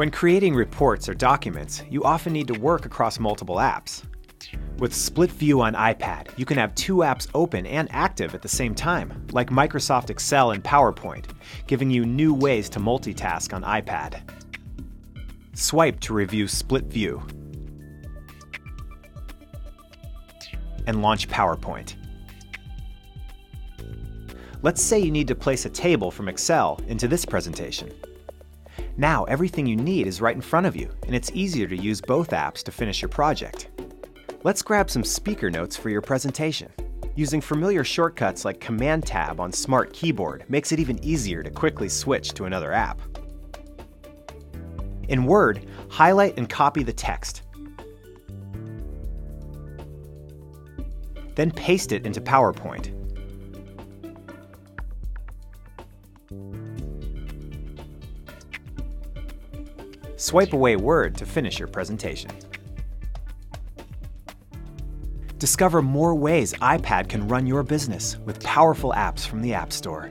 When creating reports or documents, you often need to work across multiple apps. With Split View on iPad, you can have two apps open and active at the same time, like Microsoft Excel and PowerPoint, giving you new ways to multitask on iPad. Swipe to review Split View. And launch PowerPoint. Let's say you need to place a table from Excel into this presentation. Now everything you need is right in front of you, and it's easier to use both apps to finish your project. Let's grab some speaker notes for your presentation. Using familiar shortcuts like Command Tab on Smart Keyboard makes it even easier to quickly switch to another app. In Word, highlight and copy the text. Then paste it into PowerPoint. Swipe away Word to finish your presentation. Discover more ways iPad can run your business with powerful apps from the App Store.